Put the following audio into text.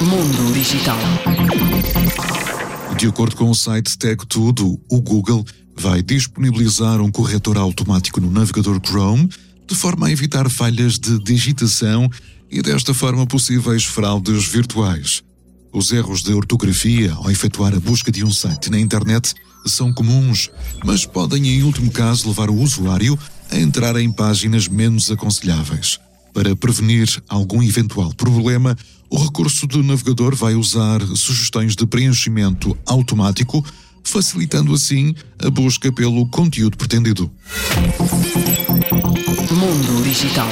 Mundo Digital. De acordo com o site Tech Tudo, o Google vai disponibilizar um corretor automático no navegador Chrome de forma a evitar falhas de digitação e desta forma possíveis fraudes virtuais. Os erros de ortografia ao efetuar a busca de um site na internet são comuns, mas podem, em último caso, levar o usuário a entrar em páginas menos aconselháveis. Para prevenir algum eventual problema, o recurso do navegador vai usar sugestões de preenchimento automático, facilitando assim a busca pelo conteúdo pretendido. Mundo Digital.